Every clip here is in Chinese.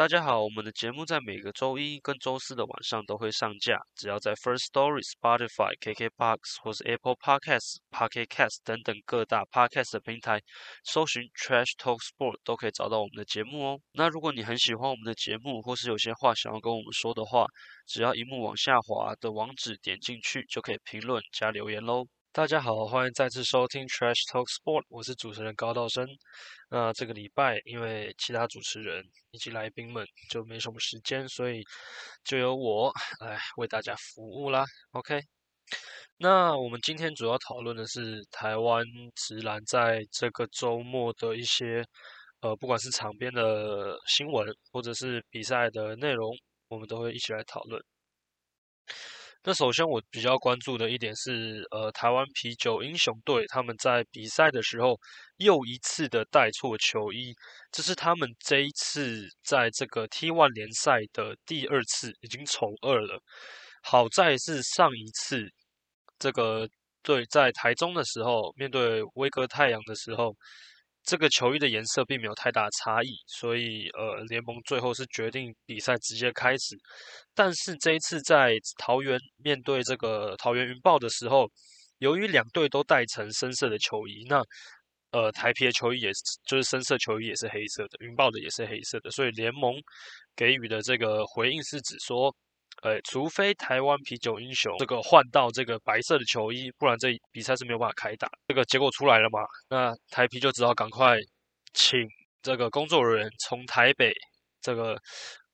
大家好，我们的节目在每个周一跟周四的晚上都会上架，只要在 First Story、Spotify、KKBox 或是 Apple Podcasts、Pocket Cast 等等各大 Podcast 的平台搜寻 Trash Talk Sport 都可以找到我们的节目哦。那如果你很喜欢我们的节目，或是有些话想要跟我们说的话，只要一幕往下滑的网址点进去，就可以评论加留言喽。大家好，欢迎再次收听 Trash Talk Sport，我是主持人高道生。那这个礼拜因为其他主持人以及来宾们就没什么时间，所以就由我来为大家服务啦。OK，那我们今天主要讨论的是台湾直男在这个周末的一些呃，不管是场边的新闻或者是比赛的内容，我们都会一起来讨论。那首先我比较关注的一点是，呃，台湾啤酒英雄队他们在比赛的时候又一次的带错球衣，这是他们这一次在这个 T1 联赛的第二次，已经从二了。好在是上一次这个队在台中的时候，面对威哥太阳的时候。这个球衣的颜色并没有太大差异，所以呃，联盟最后是决定比赛直接开始。但是这一次在桃园面对这个桃园云豹的时候，由于两队都戴成深色的球衣，那呃台皮的球衣也是就是深色球衣也是黑色的，云豹的也是黑色的，所以联盟给予的这个回应是指说。呃，除非台湾啤酒英雄这个换到这个白色的球衣，不然这比赛是没有办法开打。这个结果出来了嘛？那台啤就只好赶快请这个工作人员从台北这个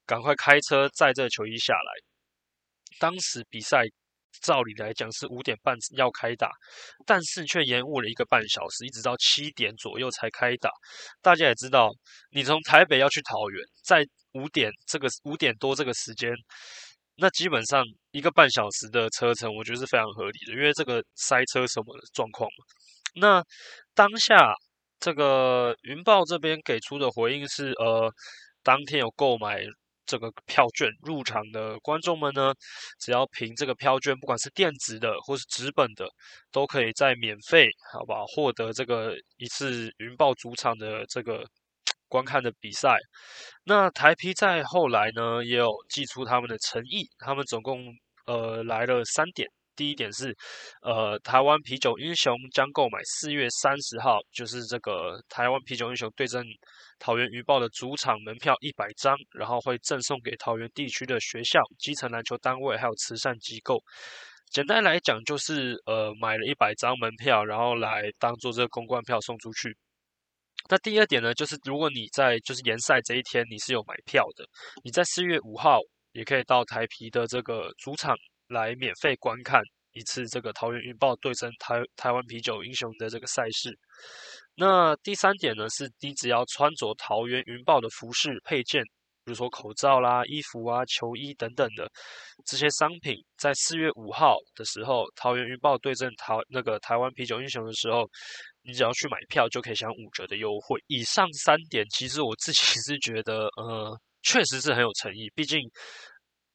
赶快开车载这个球衣下来。当时比赛照理来讲是五点半要开打，但是却延误了一个半小时，一直到七点左右才开打。大家也知道，你从台北要去桃园，在五点这个五点多这个时间。那基本上一个半小时的车程，我觉得是非常合理的，因为这个塞车什么的状况嘛。那当下这个云豹这边给出的回应是，呃，当天有购买这个票券入场的观众们呢，只要凭这个票券，不管是电子的或是纸本的，都可以在免费，好吧，获得这个一次云豹主场的这个。观看的比赛，那台啤在后来呢也有寄出他们的诚意，他们总共呃来了三点。第一点是，呃，台湾啤酒英雄将购买四月三十号，就是这个台湾啤酒英雄对阵桃园鱼报的主场门票一百张，然后会赠送给桃园地区的学校、基层篮球单位还有慈善机构。简单来讲，就是呃买了一百张门票，然后来当做这个公关票送出去。那第二点呢，就是如果你在就是联赛这一天你是有买票的，你在四月五号也可以到台皮的这个主场来免费观看一次这个桃园云豹对阵台台湾啤酒英雄的这个赛事。那第三点呢，是你只要穿着桃园云豹的服饰配件，比如说口罩啦、衣服啊、球衣等等的这些商品，在四月五号的时候，桃园云豹对阵台那个台湾啤酒英雄的时候。你只要去买票就可以享五折的优惠。以上三点，其实我自己 是觉得，呃，确实是很有诚意。毕竟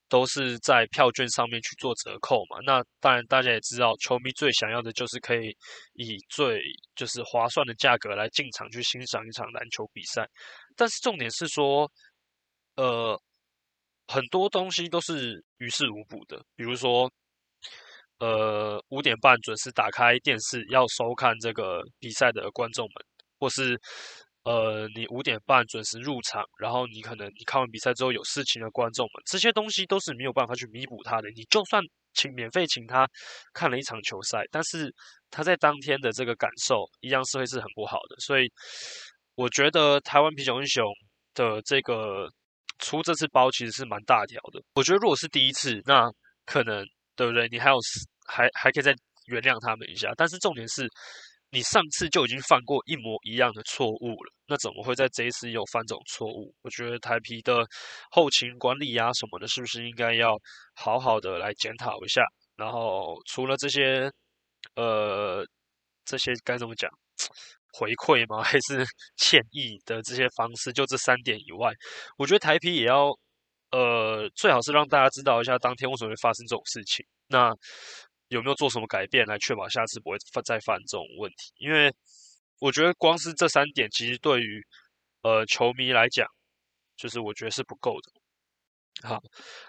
都是在票券上面去做折扣嘛。那当然，大家也知道，球迷最想要的就是可以以最就是划算的价格来进场去欣赏一场篮球比赛。但是重点是说，呃，很多东西都是于事无补的，比如说。呃，五点半准时打开电视要收看这个比赛的观众们，或是呃，你五点半准时入场，然后你可能你看完比赛之后有事情的观众们，这些东西都是没有办法去弥补他的。你就算请免费请他看了一场球赛，但是他在当天的这个感受一样是会是很不好的。所以我觉得台湾啤酒英雄的这个出这次包其实是蛮大条的。我觉得如果是第一次，那可能对不对？你还有。还还可以再原谅他们一下，但是重点是，你上次就已经犯过一模一样的错误了，那怎么会在这一次又犯这种错误？我觉得台皮的后勤管理呀什么的，是不是应该要好好的来检讨一下？然后除了这些，呃，这些该怎么讲？回馈吗？还是歉意的这些方式？就这三点以外，我觉得台皮也要，呃，最好是让大家知道一下当天为什么会发生这种事情。那有没有做什么改变来确保下次不会再犯这种问题？因为我觉得光是这三点，其实对于呃球迷来讲，就是我觉得是不够的。好，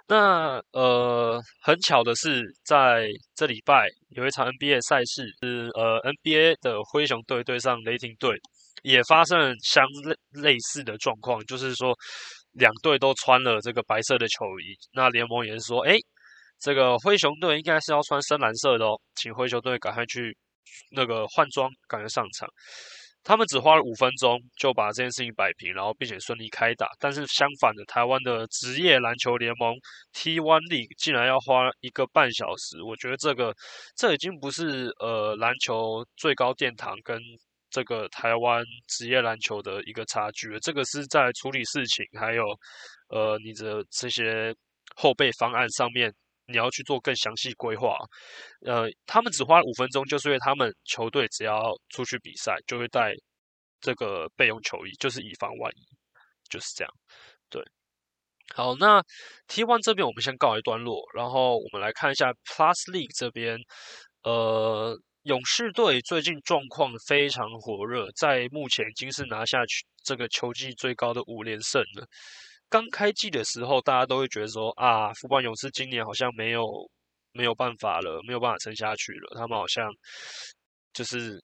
那呃，很巧的是，在这礼拜有一场 NBA 赛事，是呃 NBA 的灰熊队对上雷霆队，也发生相类类似的状况，就是说两队都穿了这个白色的球衣，那联盟也是说，哎，这个灰熊队应该是要穿深蓝色的哦，请灰熊队赶快去那个换装，赶快上场。他们只花了五分钟就把这件事情摆平，然后并且顺利开打。但是相反的，台湾的职业篮球联盟 T1 League 竟然要花一个半小时。我觉得这个这已经不是呃篮球最高殿堂跟这个台湾职业篮球的一个差距了。这个是在处理事情还有呃你的这些后备方案上面。你要去做更详细规划，呃，他们只花了五分钟，就是因为他们球队只要出去比赛，就会带这个备用球衣，就是以防万一，就是这样。对，好，那 T1 这边我们先告一段落，然后我们来看一下 Plus League 这边，呃，勇士队最近状况非常火热，在目前已经是拿下这个球季最高的五连胜了。刚开季的时候，大家都会觉得说啊，福邦勇士今年好像没有没有办法了，没有办法撑下去了。他们好像就是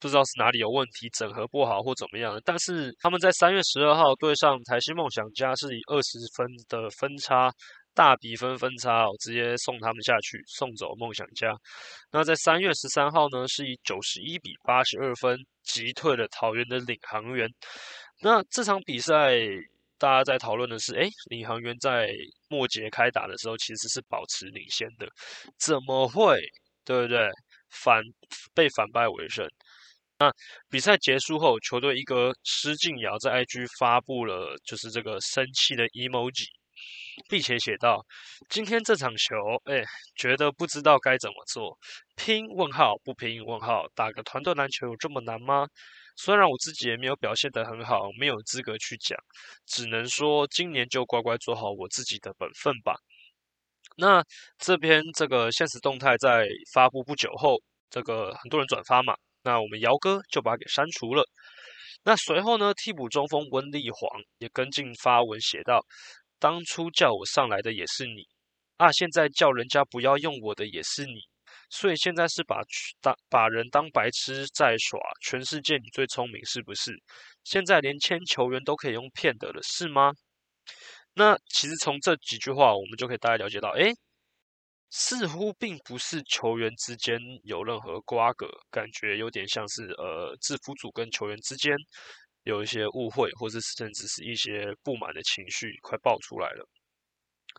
不知道是哪里有问题，整合不好或怎么样。但是他们在三月十二号对上台新梦想家，是以二十分的分差，大比分分差哦，直接送他们下去，送走梦想家。那在三月十三号呢，是以九十一比八十二分击退了桃园的领航员。那这场比赛。大家在讨论的是，哎，领航员在末节开打的时候其实是保持领先的，怎么会，对不对？反被反败为胜。那比赛结束后，球队一哥施晋尧在 IG 发布了就是这个生气的 emoji，并且写道：今天这场球，哎，觉得不知道该怎么做，拼？问号不拼？问号打个团队篮球有这么难吗？虽然我自己也没有表现得很好，没有资格去讲，只能说今年就乖乖做好我自己的本分吧。那这边这个现实动态在发布不久后，这个很多人转发嘛，那我们姚哥就把它给删除了。那随后呢，替补中锋温丽煌也跟进发文写道：“当初叫我上来的也是你啊，现在叫人家不要用我的也是你。”所以现在是把当把人当白痴在耍，全世界你最聪明是不是？现在连签球员都可以用骗的了，是吗？那其实从这几句话，我们就可以大概了解到，哎，似乎并不是球员之间有任何瓜葛，感觉有点像是呃制服组跟球员之间有一些误会，或者甚至是一些不满的情绪快爆出来了。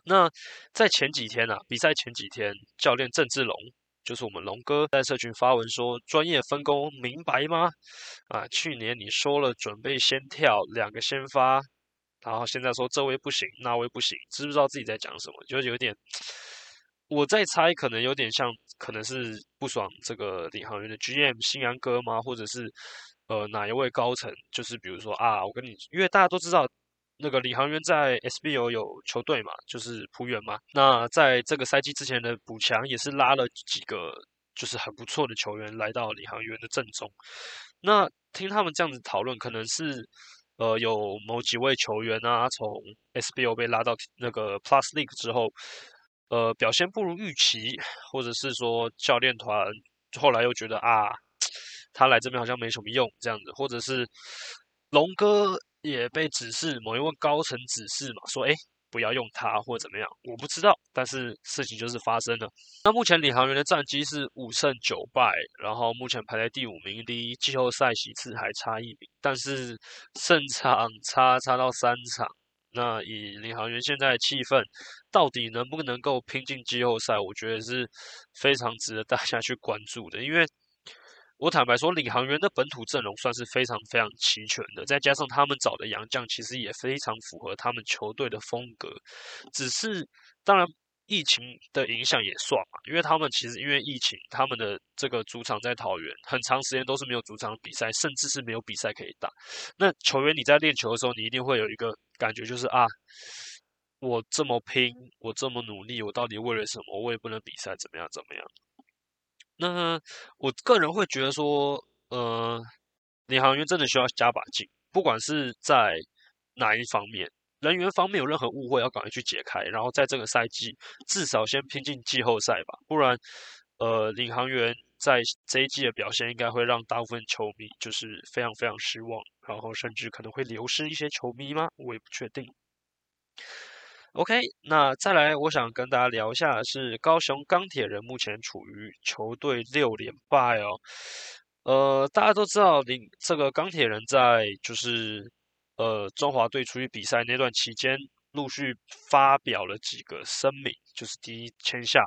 那在前几天啊，比赛前几天，教练郑志龙。就是我们龙哥在社群发文说，专业分工明白吗？啊，去年你说了准备先跳两个先发，然后现在说这位不行，那位不行，知不知道自己在讲什么？就有点，我在猜，可能有点像，可能是不爽这个领航员的 GM 新阳哥吗？或者是呃哪一位高层？就是比如说啊，我跟你，因为大家都知道。那个李航员在 SBO 有球队嘛，就是浦原嘛。那在这个赛季之前的补强也是拉了几个，就是很不错的球员来到李航员的阵中。那听他们这样子讨论，可能是呃有某几位球员啊，从 SBO 被拉到那个 Plus League 之后，呃表现不如预期，或者是说教练团后来又觉得啊，他来这边好像没什么用这样子，或者是龙哥。也被指示某一位高层指示嘛，说哎不要用它或者怎么样，我不知道，但是事情就是发生了。那目前领航员的战绩是五胜九败，然后目前排在第五名，离季后赛席次还差一名，但是胜场差差到三场。那以领航员现在的气氛，到底能不能够拼进季后赛，我觉得是非常值得大家去关注的，因为。我坦白说，领航员的本土阵容算是非常非常齐全的，再加上他们找的洋将，其实也非常符合他们球队的风格。只是，当然疫情的影响也算嘛，因为他们其实因为疫情，他们的这个主场在桃园，很长时间都是没有主场比赛，甚至是没有比赛可以打。那球员你在练球的时候，你一定会有一个感觉，就是啊，我这么拼，我这么努力，我到底为了什么？我也不能比赛，怎么样？怎么样？那我个人会觉得说，呃，领航员真的需要加把劲，不管是在哪一方面，人员方面有任何误会，要赶快去解开，然后在这个赛季至少先拼进季后赛吧，不然，呃，领航员在这一季的表现应该会让大部分球迷就是非常非常失望，然后甚至可能会流失一些球迷吗？我也不确定。OK，那再来，我想跟大家聊一下是高雄钢铁人目前处于球队六连败哦。呃，大家都知道，领这个钢铁人在就是呃中华队出去比赛那段期间，陆续发表了几个声明，就是第一签下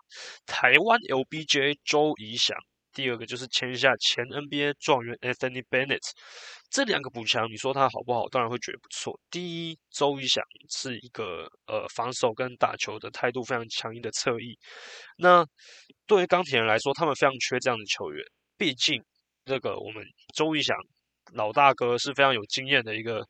台湾 LBJ 周怡翔，第二个就是签下前 NBA 状元 Anthony Bennett。这两个补强，你说他好不好？当然会觉得不错。第一，周怡翔是一个呃防守跟打球的态度非常强硬的侧翼。那对于钢铁人来说，他们非常缺这样的球员，毕竟。这个我们周一翔老大哥是非常有经验的一个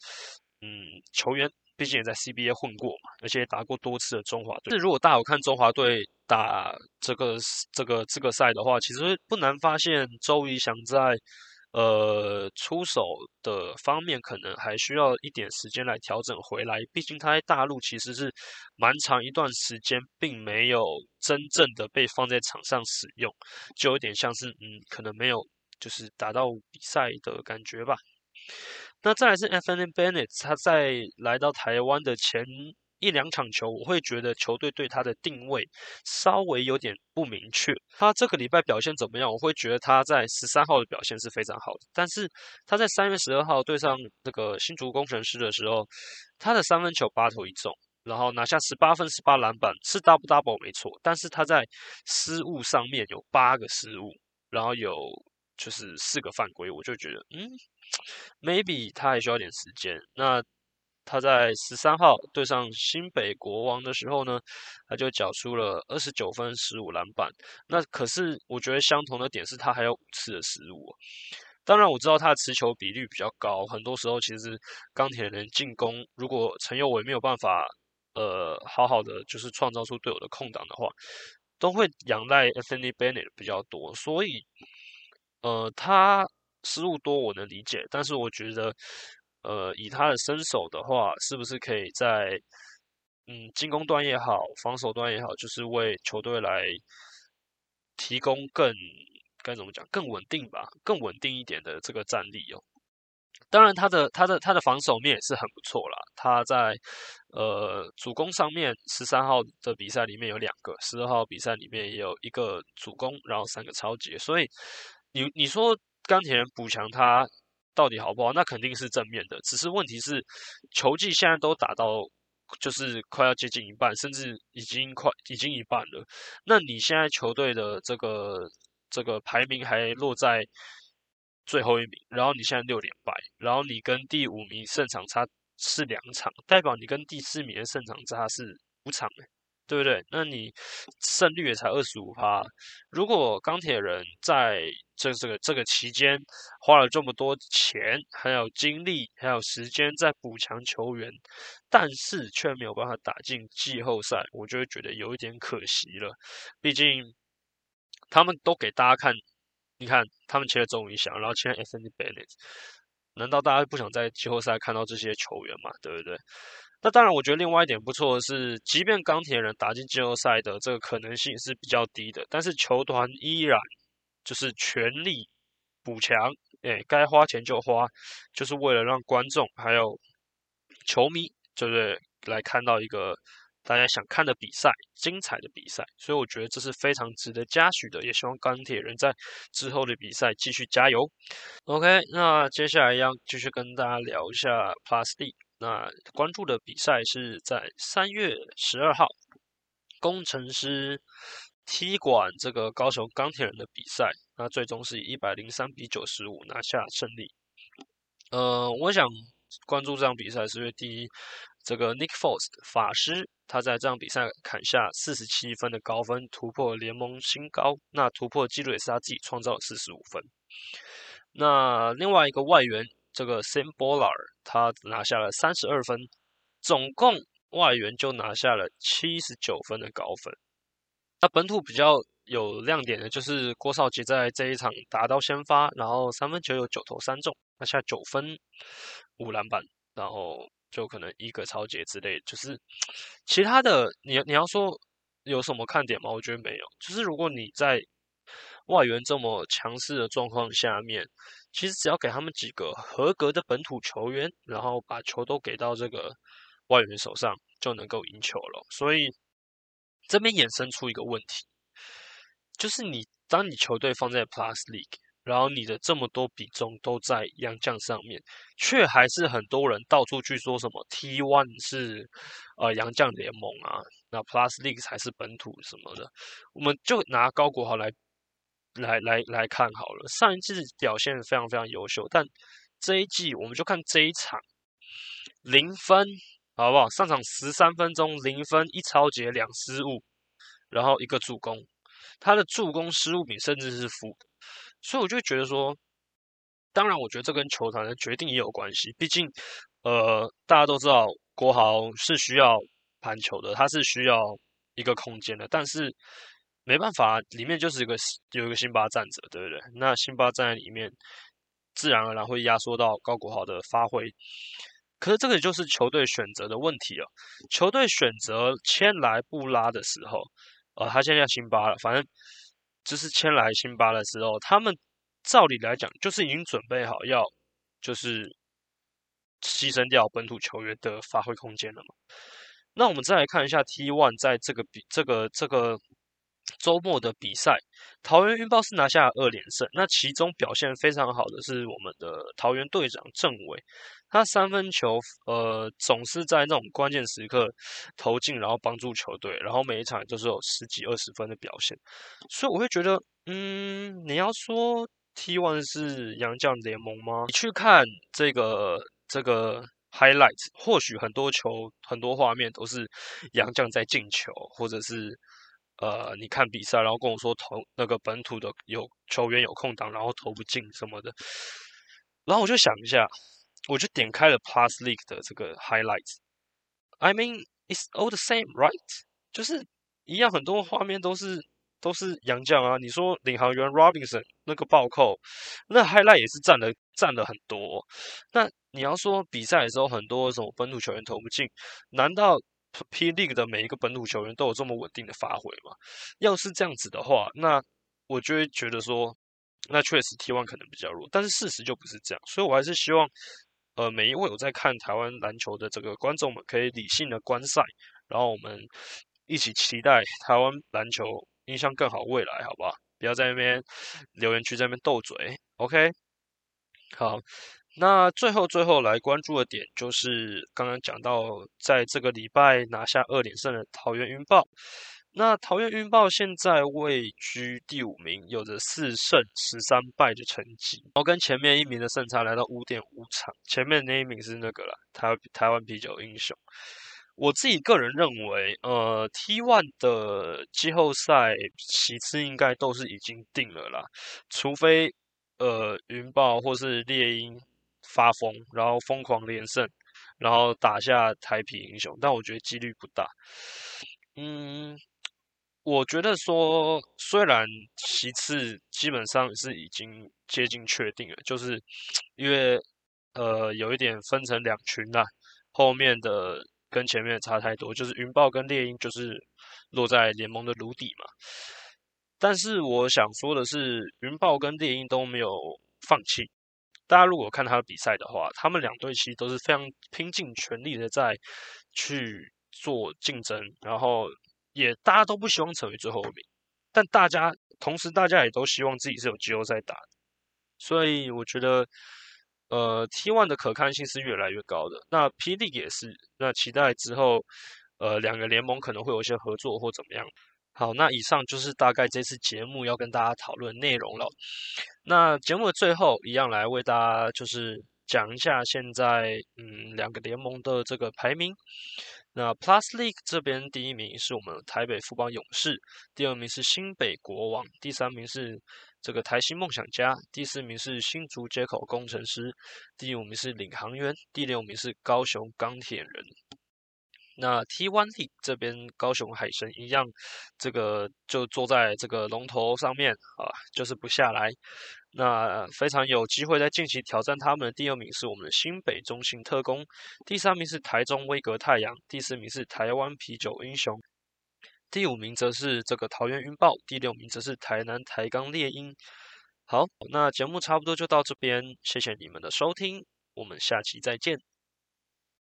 嗯球员，毕竟也在 CBA 混过嘛，而且打过多次的中华队。是如果大家有看中华队打这个这个资格赛的话，其实不难发现周瑜翔在呃出手的方面可能还需要一点时间来调整回来。毕竟他在大陆其实是蛮长一段时间并没有真正的被放在场上使用，就有点像是嗯可能没有。就是打到比赛的感觉吧。那再来是 Anthony Bennett，他在来到台湾的前一两场球，我会觉得球队对他的定位稍微有点不明确。他这个礼拜表现怎么样？我会觉得他在十三号的表现是非常好的，但是他在三月十二号对上那个新竹工程师的时候，他的三分球八投一中，然后拿下十八分、十八篮板，是 double double 没错，但是他在失误上面有八个失误，然后有。就是四个犯规，我就觉得，嗯，maybe 他还需要点时间。那他在十三号对上新北国王的时候呢，他就缴出了二十九分、十五篮板。那可是我觉得相同的点是他还有五次的失误。当然我知道他的持球比率比较高，很多时候其实钢铁人进攻，如果陈佑伟没有办法呃好好的就是创造出队友的空档的话，都会仰赖 Anthony Bennett 比较多，所以。呃，他失误多，我能理解，但是我觉得，呃，以他的身手的话，是不是可以在嗯进攻端也好，防守端也好，就是为球队来提供更该怎么讲，更稳定吧，更稳定一点的这个战力哦。当然，他的他的他的防守面也是很不错啦。他在呃主攻上面，十三号的比赛里面有两个，十二号比赛里面也有一个主攻，然后三个超级，所以。你你说钢铁人补强他到底好不好？那肯定是正面的。只是问题是，球技现在都打到就是快要接近一半，甚至已经快已经一半了。那你现在球队的这个这个排名还落在最后一名，然后你现在六连败，然后你跟第五名胜场差是两场，代表你跟第四名的胜场差是五场对不对？那你胜率也才二十五趴。如果钢铁人在这这个这个期间花了这么多钱，还有精力，还有时间在补强球员，但是却没有办法打进季后赛，我就会觉得有一点可惜了。毕竟他们都给大家看，你看他们签了周瑜翔，然后签了 S N D Bennett，难道大家不想在季后赛看到这些球员嘛？对不对？那当然，我觉得另外一点不错的是，即便钢铁人打进季后赛的这个可能性是比较低的，但是球团依然就是全力补强，哎，该花钱就花，就是为了让观众还有球迷，对不对，来看到一个大家想看的比赛，精彩的比赛。所以我觉得这是非常值得嘉许的，也希望钢铁人在之后的比赛继续加油。OK，那接下来要继续跟大家聊一下 Plus D。那关注的比赛是在三月十二号，工程师踢馆这个高雄钢铁人的比赛，那最终是以一百零三比九十五拿下胜利。呃，我想关注这场比赛是因为第一，这个 Nick Foles 法师他在这场比赛砍下四十七分的高分，突破联盟新高，那突破纪录也是他自己创造四十五分。那另外一个外援。这个 Simbolar 他拿下了三十二分，总共外援就拿下了七十九分的高分。那本土比较有亮点的就是郭少杰在这一场打到先发，然后三分球有九投三中，拿下九分五篮板，然后就可能一个超节之类，就是其他的你你要说有什么看点吗？我觉得没有。就是如果你在外援这么强势的状况下面，其实只要给他们几个合格的本土球员，然后把球都给到这个外援手上，就能够赢球了。所以这边衍生出一个问题，就是你当你球队放在 Plus League，然后你的这么多比重都在洋将上面，却还是很多人到处去说什么 T One 是呃洋将联盟啊，那 Plus League 才是本土什么的。我们就拿高国豪来。来来来看好了，上一季表现非常非常优秀，但这一季我们就看这一场零分，好不好？上场十三分钟零分一超节两失误，然后一个助攻，他的助攻失误比甚至是负，所以我就觉得说，当然我觉得这跟球团的决定也有关系，毕竟呃大家都知道国豪是需要盘球的，他是需要一个空间的，但是。没办法，里面就是一个有一个辛巴站着，对不对？那辛巴站在里面，自然而然会压缩到高国豪的发挥。可是这个就是球队选择的问题了。球队选择签来布拉的时候，呃，他现在叫辛巴了，反正就是签来辛巴的时候，他们照理来讲就是已经准备好要就是牺牲掉本土球员的发挥空间了嘛。那我们再来看一下 T One 在这个比这个这个。周末的比赛，桃园云豹是拿下二连胜。那其中表现非常好的是我们的桃园队长郑伟，他三分球呃总是在那种关键时刻投进，然后帮助球队，然后每一场都是有十几二十分的表现。所以我会觉得，嗯，你要说 T One 是洋将联盟吗？你去看这个这个 highlights，或许很多球很多画面都是洋将在进球，或者是。呃，你看比赛，然后跟我说投那个本土的有球员有空档，然后投不进什么的，然后我就想一下，我就点开了 Plus League 的这个 highlights。I mean, it's all the same, right？就是一样，很多画面都是都是洋将啊。你说领航员 Robinson 那个暴扣，那 highlight 也是占了占了很多。那你要说比赛的时候很多什么本土球员投不进，难道？P League 的每一个本土球员都有这么稳定的发挥嘛？要是这样子的话，那我就会觉得说，那确实 T One 可能比较弱。但是事实就不是这样，所以我还是希望，呃，每一位有在看台湾篮球的这个观众们可以理性的观赛，然后我们一起期待台湾篮球印象更好未来，好不好？不要在那边留言区在那边斗嘴，OK？好。那最后最后来关注的点就是刚刚讲到，在这个礼拜拿下二连胜的桃园云豹。那桃园云豹现在位居第五名，有着四胜十三败的成绩，然后跟前面一名的胜差来到五点五场。前面那一名是那个了，台台湾啤酒英雄。我自己个人认为，呃，T One 的季后赛其次应该都是已经定了啦，除非呃云豹或是猎鹰。发疯，然后疯狂连胜，然后打下台皮英雄，但我觉得几率不大。嗯，我觉得说，虽然其次基本上是已经接近确定了，就是 因为呃有一点分成两群啦，后面的跟前面差太多，就是云豹跟猎鹰就是落在联盟的炉底嘛。但是我想说的是，云豹跟猎鹰都没有放弃。大家如果看他的比赛的话，他们两队其实都是非常拼尽全力的在去做竞争，然后也大家都不希望成为最后一名，但大家同时大家也都希望自己是有季后赛打，所以我觉得呃 T One 的可看性是越来越高的。那 P d 也是，那期待之后呃两个联盟可能会有一些合作或怎么样。好，那以上就是大概这次节目要跟大家讨论内容了。那节目的最后，一样来为大家就是讲一下现在嗯两个联盟的这个排名。那 Plus League 这边第一名是我们台北富邦勇士，第二名是新北国王，第三名是这个台新梦想家，第四名是新竹接口工程师，第五名是领航员，第六名是高雄钢铁人。那 T1 League 这边高雄海神一样，这个就坐在这个龙头上面啊，就是不下来。那非常有机会在近期挑战他们的第二名是我们的新北中信特工，第三名是台中威格太阳，第四名是台湾啤酒英雄，第五名则是这个桃园云豹，第六名则是台南台钢猎鹰。好，那节目差不多就到这边，谢谢你们的收听，我们下期再见。